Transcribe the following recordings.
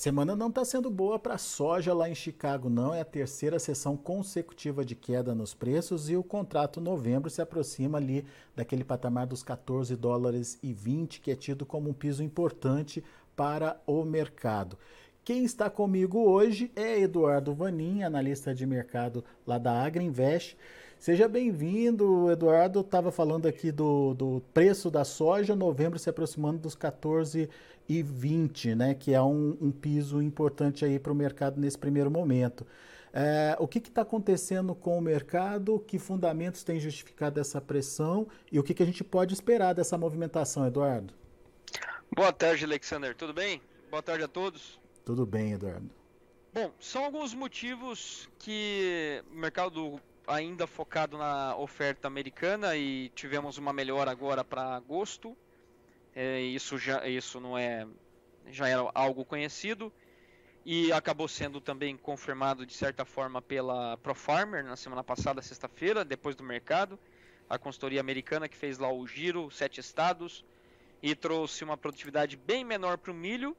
Semana não está sendo boa para a soja lá em Chicago, não. É a terceira sessão consecutiva de queda nos preços e o contrato novembro se aproxima ali daquele patamar dos 14 dólares e 20, que é tido como um piso importante para o mercado. Quem está comigo hoje é Eduardo Vanin, analista de mercado lá da Agriinvest. Seja bem-vindo, Eduardo. Estava falando aqui do, do preço da soja, novembro se aproximando dos 14 e 20, né? Que é um, um piso importante aí para o mercado nesse primeiro momento. É, o que está acontecendo com o mercado? Que fundamentos têm justificado essa pressão e o que, que a gente pode esperar dessa movimentação, Eduardo? Boa tarde, Alexander. Tudo bem? Boa tarde a todos. Tudo bem, Eduardo. Bom, são alguns motivos que o mercado ainda focado na oferta americana e tivemos uma melhora agora para agosto. É, isso já isso não é já era algo conhecido e acabou sendo também confirmado de certa forma pela ProFarmer na semana passada, sexta-feira, depois do mercado, a consultoria americana que fez lá o giro, sete estados e trouxe uma produtividade bem menor para o milho,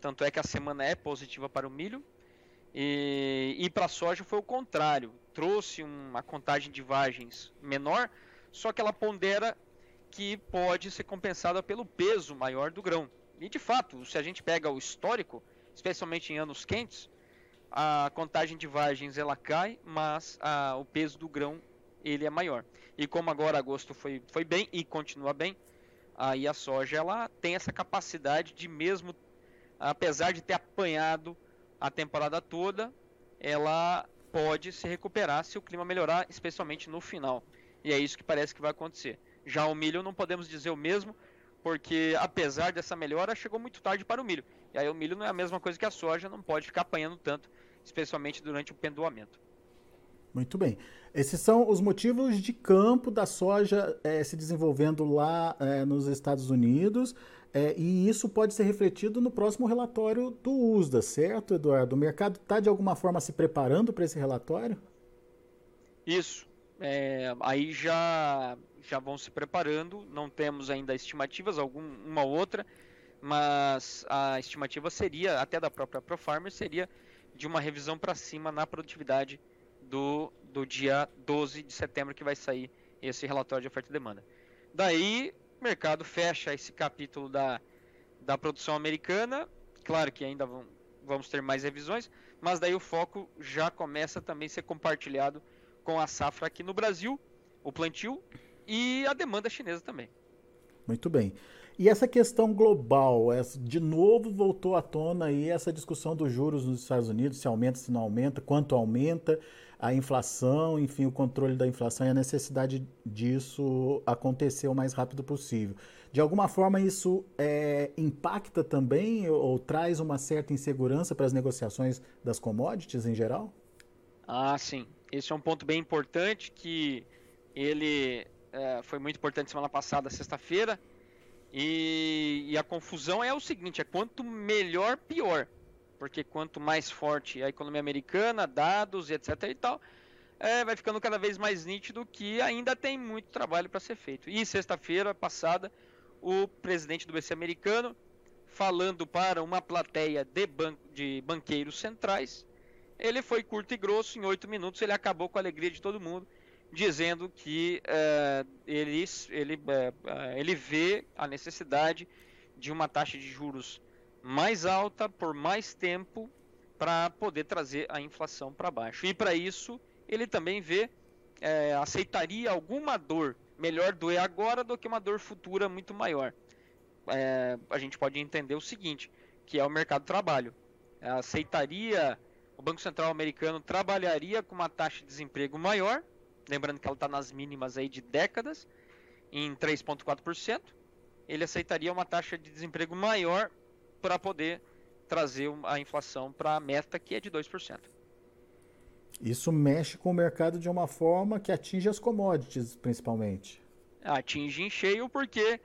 tanto é que a semana é positiva para o milho. E, e para soja foi o contrário, trouxe uma contagem de vagens menor, só que ela pondera que pode ser compensada pelo peso maior do grão. E de fato, se a gente pega o histórico, especialmente em anos quentes, a contagem de vagens ela cai, mas a, o peso do grão ele é maior. E como agora agosto foi, foi bem e continua bem, aí a soja ela tem essa capacidade de mesmo, apesar de ter apanhado a temporada toda, ela pode se recuperar se o clima melhorar, especialmente no final. E é isso que parece que vai acontecer. Já o milho não podemos dizer o mesmo, porque apesar dessa melhora, chegou muito tarde para o milho. E aí o milho não é a mesma coisa que a soja, não pode ficar apanhando tanto, especialmente durante o pendoamento. Muito bem. Esses são os motivos de campo da soja é, se desenvolvendo lá é, nos Estados Unidos. É, e isso pode ser refletido no próximo relatório do USDA, certo, Eduardo? O mercado está de alguma forma se preparando para esse relatório? Isso. aí já, já vão se preparando. Não temos ainda estimativas, alguma outra, mas a estimativa seria, até da própria ProFarmer, seria de uma revisão para cima na produtividade do, do dia 12 de setembro que vai sair esse relatório de oferta e demanda. Daí, o mercado fecha esse capítulo da, da produção americana. Claro que ainda vão, vamos ter mais revisões, mas daí o foco já começa também a ser compartilhado com a safra aqui no Brasil, o plantio e a demanda chinesa também. Muito bem. E essa questão global, de novo voltou à tona aí essa discussão dos juros nos Estados Unidos, se aumenta, se não aumenta, quanto aumenta a inflação, enfim, o controle da inflação e a necessidade disso acontecer o mais rápido possível. De alguma forma, isso é, impacta também ou, ou traz uma certa insegurança para as negociações das commodities em geral? Ah, sim. Esse é um ponto bem importante que ele é, foi muito importante semana passada, sexta-feira. E, e, a confusão é o seguinte: é quanto melhor, pior porque quanto mais forte a economia americana, dados e etc e tal, é, vai ficando cada vez mais nítido que ainda tem muito trabalho para ser feito. E sexta-feira passada, o presidente do BC americano, falando para uma plateia de, ban de banqueiros centrais, ele foi curto e grosso, em oito minutos ele acabou com a alegria de todo mundo, dizendo que é, ele, ele, é ele vê a necessidade de uma taxa de juros mais alta por mais tempo para poder trazer a inflação para baixo. E para isso ele também vê aceitaria alguma dor melhor doer agora do que uma dor futura muito maior. A gente pode entender o seguinte, que é o mercado de trabalho. Aceitaria o Banco Central americano trabalharia com uma taxa de desemprego maior, lembrando que ela está nas mínimas aí de décadas, em 3,4%. Ele aceitaria uma taxa de desemprego maior para poder trazer a inflação para a meta que é de 2%. Isso mexe com o mercado de uma forma que atinge as commodities, principalmente. Atinge em cheio porque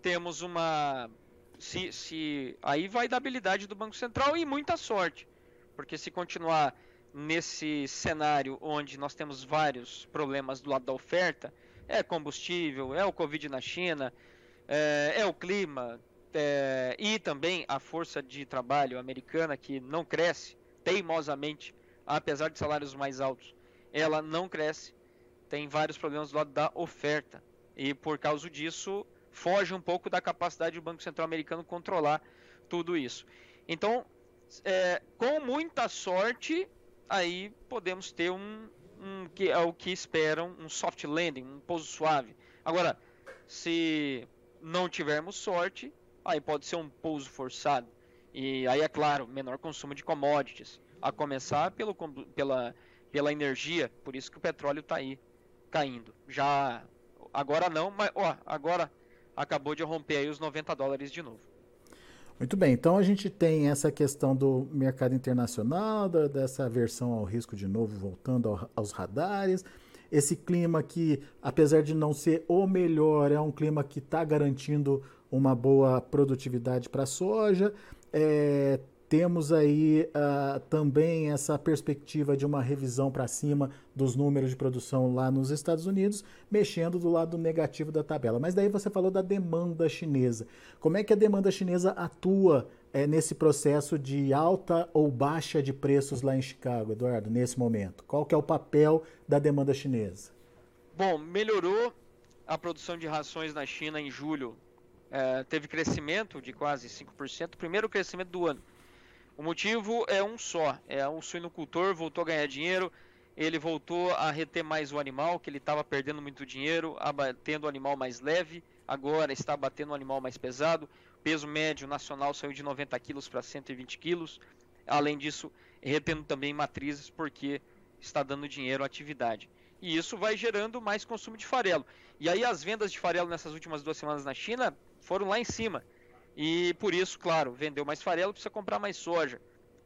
temos uma. Se, se aí vai da habilidade do Banco Central e muita sorte, porque se continuar nesse cenário onde nós temos vários problemas do lado da oferta, é combustível, é o Covid na China, é, é o clima, é, e também a força de trabalho americana que não cresce teimosamente, apesar de salários mais altos, ela não cresce, tem vários problemas do lado da oferta e por causa disso foge um pouco da capacidade do Banco Central americano controlar tudo isso. Então, é, com muita sorte, aí podemos ter um, um que é o que esperam, um soft landing, um pouso suave. Agora, se não tivermos sorte, aí pode ser um pouso forçado. E aí é claro, menor consumo de commodities, a começar pelo, pela, pela energia, por isso que o petróleo está aí caindo. Já agora não, mas ó, agora acabou de romper aí os 90 dólares de novo. Muito bem, então a gente tem essa questão do mercado internacional, da, dessa versão ao risco de novo voltando ao, aos radares, esse clima que, apesar de não ser o melhor, é um clima que está garantindo uma boa produtividade para a soja. É, temos aí uh, também essa perspectiva de uma revisão para cima dos números de produção lá nos Estados Unidos, mexendo do lado negativo da tabela. Mas daí você falou da demanda chinesa. Como é que a demanda chinesa atua é, nesse processo de alta ou baixa de preços lá em Chicago, Eduardo, nesse momento? Qual que é o papel da demanda chinesa? Bom, melhorou a produção de rações na China em julho. É, teve crescimento de quase 5%, primeiro crescimento do ano o motivo é um só, é um suinocultor voltou a ganhar dinheiro, ele voltou a reter mais o animal, que ele estava perdendo muito dinheiro, abatendo o animal mais leve, agora está abatendo o animal mais pesado. Peso médio nacional saiu de 90 quilos para 120 quilos. Além disso, retendo também matrizes, porque está dando dinheiro à atividade. E isso vai gerando mais consumo de farelo. E aí as vendas de farelo nessas últimas duas semanas na China foram lá em cima. E por isso, claro, vendeu mais farelo, precisa comprar mais soja.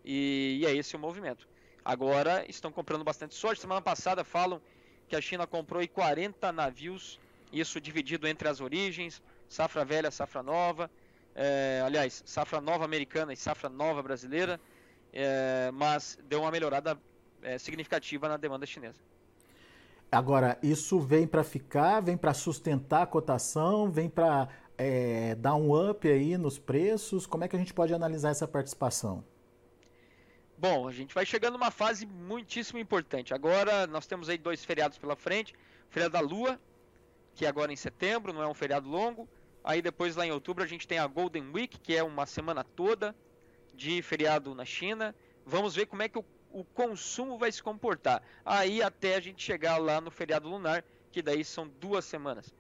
E, e é esse o movimento. Agora estão comprando bastante soja. Semana passada falam que a China comprou 40 navios, isso dividido entre as origens, safra velha, safra nova. É, aliás, safra nova americana e safra nova brasileira. É, mas deu uma melhorada é, significativa na demanda chinesa. Agora, isso vem para ficar, vem para sustentar a cotação, vem para é, dar um up aí nos preços? Como é que a gente pode analisar essa participação? Bom, a gente vai chegando numa fase muitíssimo importante. Agora nós temos aí dois feriados pela frente. O feriado da Lua, que é agora em setembro, não é um feriado longo. Aí depois lá em outubro a gente tem a Golden Week, que é uma semana toda de feriado na China. Vamos ver como é que o, o consumo vai se comportar. Aí até a gente chegar lá no feriado lunar, que daí são duas semanas.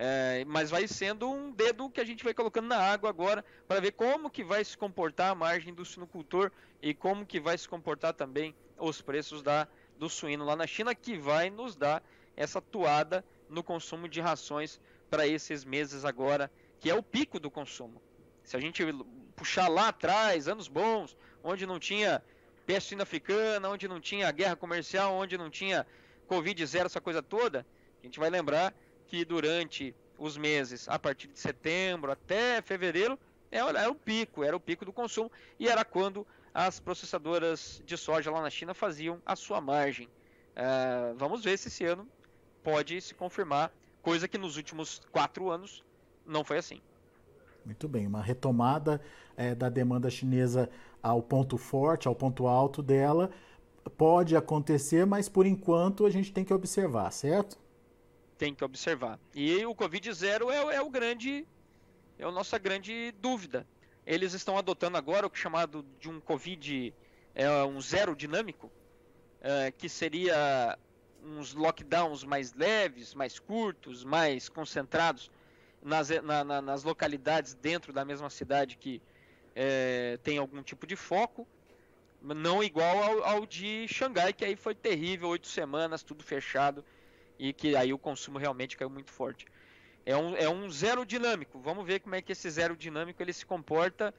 É, mas vai sendo um dedo que a gente vai colocando na água agora para ver como que vai se comportar a margem do suinocultor e como que vai se comportar também os preços da, do suíno lá na China, que vai nos dar essa toada no consumo de rações para esses meses agora, que é o pico do consumo. Se a gente puxar lá atrás, anos bons, onde não tinha peste africana, onde não tinha guerra comercial, onde não tinha Covid zero, essa coisa toda, a gente vai lembrar que durante os meses a partir de setembro até fevereiro era, era o pico, era o pico do consumo e era quando as processadoras de soja lá na China faziam a sua margem. Uh, vamos ver se esse ano pode se confirmar, coisa que nos últimos quatro anos não foi assim. Muito bem, uma retomada é, da demanda chinesa ao ponto forte, ao ponto alto dela, pode acontecer, mas por enquanto a gente tem que observar, certo? Tem que observar. E o Covid zero é, é o grande, é a nossa grande dúvida. Eles estão adotando agora o que é chamado de um Covid, é, um zero dinâmico, é, que seria uns lockdowns mais leves, mais curtos, mais concentrados nas, na, na, nas localidades dentro da mesma cidade que é, tem algum tipo de foco, não igual ao, ao de Xangai, que aí foi terrível, oito semanas, tudo fechado e que aí o consumo realmente caiu muito forte. É um, é um zero dinâmico. Vamos ver como é que esse zero dinâmico ele se comporta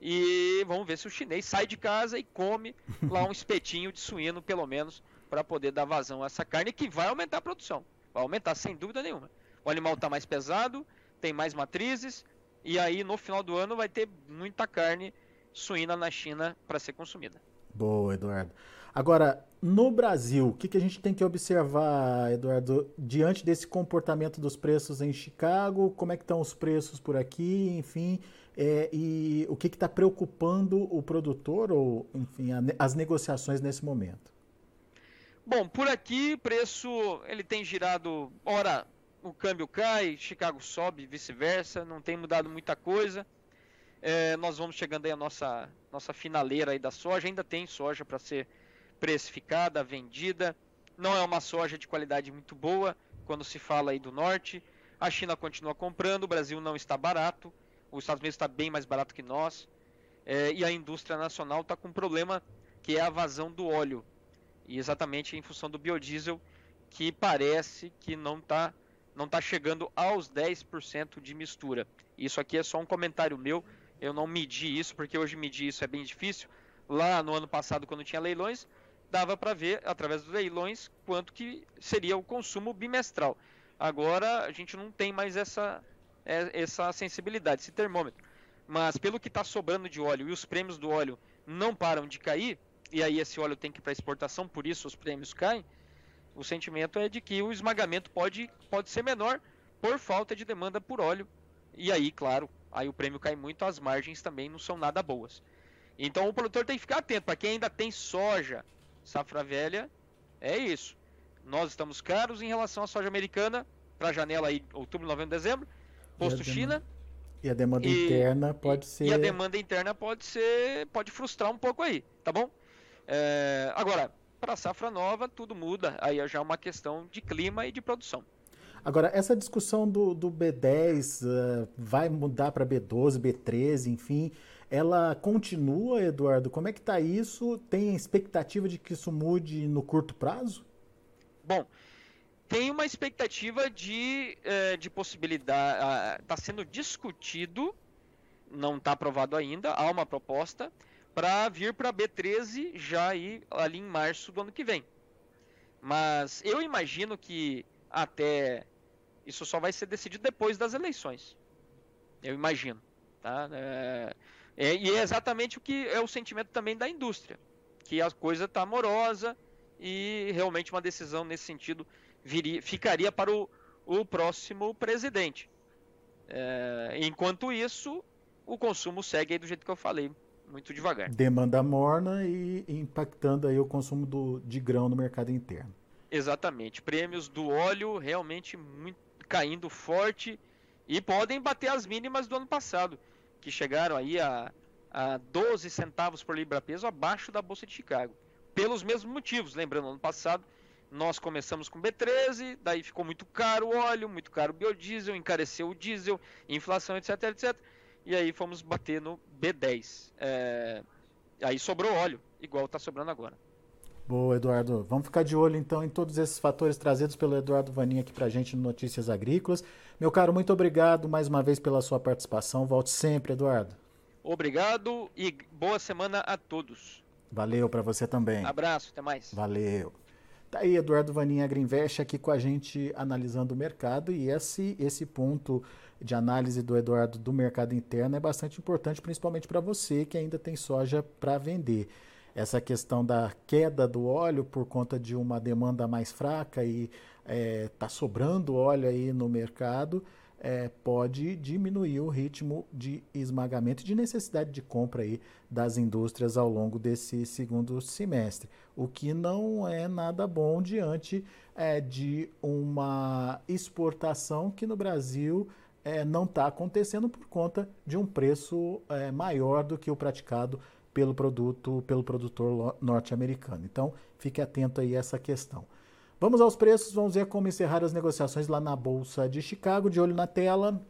e vamos ver se o chinês sai de casa e come lá um espetinho de suíno, pelo menos, para poder dar vazão a essa carne que vai aumentar a produção. Vai aumentar sem dúvida nenhuma. O animal está mais pesado, tem mais matrizes e aí no final do ano vai ter muita carne suína na China para ser consumida. Boa, Eduardo. Agora, no Brasil, o que, que a gente tem que observar, Eduardo, diante desse comportamento dos preços em Chicago? Como é que estão os preços por aqui, enfim, é, e o que está preocupando o produtor ou, enfim, a, as negociações nesse momento? Bom, por aqui preço ele tem girado, ora o câmbio cai, Chicago sobe, vice-versa, não tem mudado muita coisa. É, nós vamos chegando aí a nossa nossa finaleira aí da soja, ainda tem soja para ser precificada, vendida. Não é uma soja de qualidade muito boa quando se fala aí do norte. A China continua comprando, o Brasil não está barato os Estados Unidos está bem mais barato que nós, é, e a indústria nacional está com um problema que é a vazão do óleo, e exatamente em função do biodiesel, que parece que não está não tá chegando aos 10% de mistura. Isso aqui é só um comentário meu, eu não medi isso, porque hoje medir isso é bem difícil. Lá no ano passado, quando tinha leilões, dava para ver, através dos leilões, quanto que seria o consumo bimestral. Agora, a gente não tem mais essa, é, essa sensibilidade, esse termômetro. Mas pelo que está sobrando de óleo e os prêmios do óleo não param de cair, e aí esse óleo tem que ir para exportação, por isso os prêmios caem, o sentimento é de que o esmagamento pode, pode ser menor por falta de demanda por óleo. E aí, claro, aí o prêmio cai muito, as margens também não são nada boas. Então o produtor tem que ficar atento. Para quem ainda tem soja, safra velha, é isso. Nós estamos caros em relação à soja americana para a janela aí outubro, novembro, dezembro posto China. E a demanda e, interna pode e, ser. E a demanda interna pode ser. pode frustrar um pouco aí, tá bom? É, agora, para a safra nova, tudo muda. Aí é já é uma questão de clima e de produção. Agora, essa discussão do, do B10 uh, vai mudar para B12, B13, enfim, ela continua, Eduardo? Como é que está isso? Tem expectativa de que isso mude no curto prazo? Bom, tem uma expectativa de, é, de possibilidade. Está sendo discutido, não está aprovado ainda, há uma proposta para vir para B13 já aí, ali em março do ano que vem. Mas eu imagino que até isso só vai ser decidido depois das eleições. Eu imagino. Tá? É, é, e é exatamente o que é o sentimento também da indústria. Que a coisa está amorosa e realmente uma decisão nesse sentido viria, ficaria para o, o próximo presidente. É, enquanto isso, o consumo segue do jeito que eu falei, muito devagar. Demanda morna e impactando aí o consumo do, de grão no mercado interno. Exatamente. Prêmios do óleo realmente muito, caindo forte e podem bater as mínimas do ano passado, que chegaram aí a, a 12 centavos por libra peso abaixo da Bolsa de Chicago. Pelos mesmos motivos, lembrando, ano passado nós começamos com B13, daí ficou muito caro o óleo, muito caro o biodiesel, encareceu o diesel, inflação, etc, etc. E aí fomos bater no B10. É... Aí sobrou óleo, igual está sobrando agora. Boa, Eduardo. Vamos ficar de olho então em todos esses fatores trazidos pelo Eduardo Vaninha aqui para a gente no Notícias Agrícolas. Meu caro, muito obrigado mais uma vez pela sua participação. Volte sempre, Eduardo. Obrigado e boa semana a todos. Valeu para você também. Abraço, até mais. Valeu. Tá aí Eduardo Vaninha Greenvest aqui com a gente analisando o mercado e esse, esse ponto de análise do Eduardo do mercado interno é bastante importante, principalmente para você que ainda tem soja para vender. Essa questão da queda do óleo por conta de uma demanda mais fraca e está é, tá sobrando óleo aí no mercado, é, pode diminuir o ritmo de esmagamento e de necessidade de compra aí das indústrias ao longo desse segundo semestre, o que não é nada bom diante é, de uma exportação que no Brasil é, não está acontecendo por conta de um preço é, maior do que o praticado pelo produto, pelo produtor norte-americano. Então, fique atento aí a essa questão. Vamos aos preços, vamos ver como encerrar as negociações lá na Bolsa de Chicago. De olho na tela.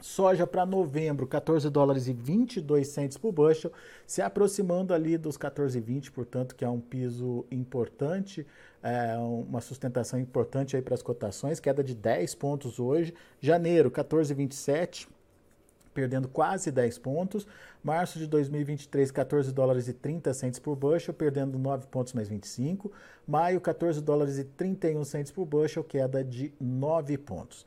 Soja para novembro, 14 dólares e 22 centes por bushel, se aproximando ali dos 14,20, portanto, que é um piso importante, é uma sustentação importante aí para as cotações, queda de 10 pontos hoje. Janeiro, 14,27, perdendo quase 10 pontos. Março de 2023, 14 dólares e 30 centes por bushel, perdendo 9 pontos mais 25. Maio, 14 dólares e 31 centes por bushel, queda de 9 pontos.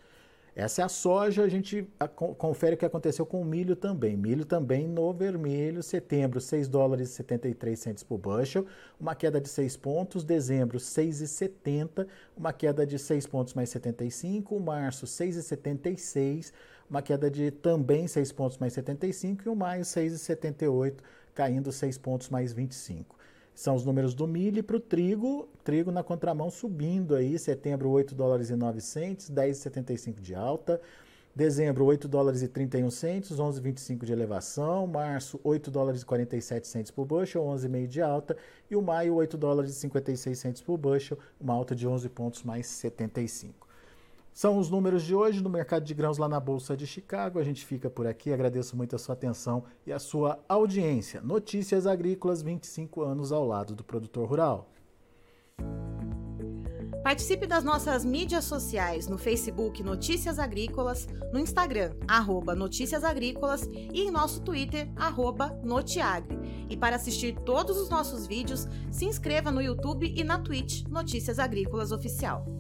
Essa é a soja, a gente confere o que aconteceu com o milho também. Milho também no vermelho, setembro 6 dólares e 73 centos por bushel, uma queda de 6 pontos, dezembro 6,70, uma queda de 6 pontos mais 75, março 6,76, uma queda de também 6 pontos mais 75 e o maio 6,78, caindo 6 pontos mais 25 são os números do milho para o trigo, trigo na contramão subindo aí, setembro 8 dólares e 9 centes, 10,75 de alta, dezembro 8 dólares e 31 centes, 11,25 de elevação, março 8 dólares e 47 centes por bushel, 11,5 de alta, e o maio 8 dólares e 56 centes por bushel, uma alta de 11 pontos mais 75. São os números de hoje no mercado de grãos lá na Bolsa de Chicago. A gente fica por aqui. Agradeço muito a sua atenção e a sua audiência. Notícias Agrícolas, 25 anos ao lado do produtor rural. Participe das nossas mídias sociais no Facebook Notícias Agrícolas, no Instagram, arroba Notícias Agrícolas e em nosso Twitter, arroba Notiagre. E para assistir todos os nossos vídeos, se inscreva no YouTube e na Twitch Notícias Agrícolas Oficial.